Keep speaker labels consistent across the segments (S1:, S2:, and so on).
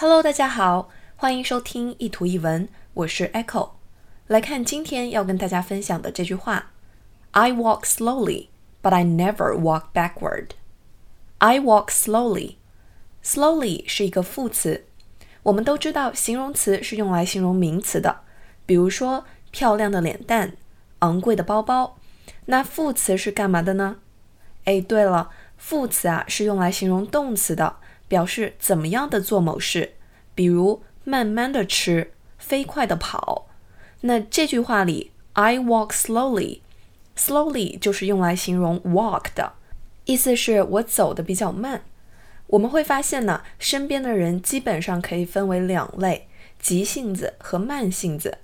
S1: Hello，大家好，欢迎收听一图一文，我是 Echo。来看今天要跟大家分享的这句话：I walk slowly, but I never walk backward. I walk slowly. Slowly 是一个副词，我们都知道形容词是用来形容名词的，比如说漂亮的脸蛋、昂贵的包包。那副词是干嘛的呢？哎，对了，副词啊是用来形容动词的，表示怎么样的做某事，比如慢慢的吃、飞快的跑。那这句话里，I walk slowly，slowly 就是用来形容 walk 的，意思是我走的比较慢。我们会发现呢，身边的人基本上可以分为两类：急性子和慢性子。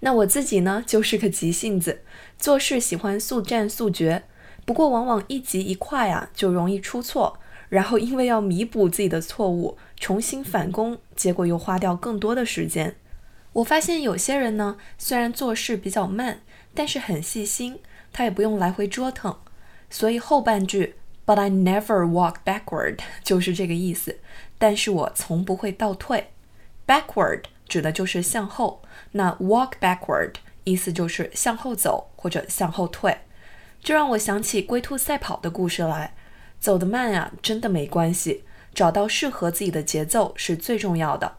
S1: 那我自己呢，就是个急性子，做事喜欢速战速决。不过往往一急一快啊，就容易出错，然后因为要弥补自己的错误，重新返工，结果又花掉更多的时间。我发现有些人呢，虽然做事比较慢，但是很细心，他也不用来回折腾。所以后半句。But I never walk backward，就是这个意思。但是我从不会倒退。Backward 指的就是向后，那 walk backward 意思就是向后走或者向后退。这让我想起龟兔赛跑的故事来。走得慢呀，真的没关系，找到适合自己的节奏是最重要的。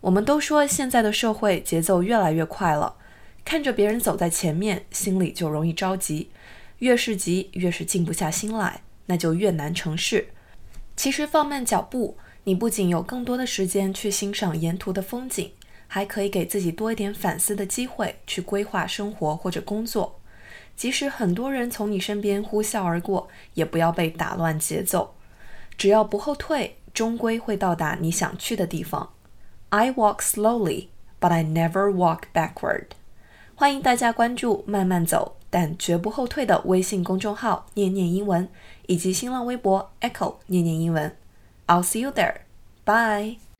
S1: 我们都说现在的社会节奏越来越快了，看着别人走在前面，心里就容易着急，越是急，越是静不下心来。那就越难成事。其实放慢脚步，你不仅有更多的时间去欣赏沿途的风景，还可以给自己多一点反思的机会，去规划生活或者工作。即使很多人从你身边呼啸而过，也不要被打乱节奏。只要不后退，终归会到达你想去的地方。I walk slowly, but I never walk backward. 欢迎大家关注“慢慢走，但绝不后退”的微信公众号“念念英文”，以及新浪微博 “Echo 念念英文”。I'll see you there. Bye.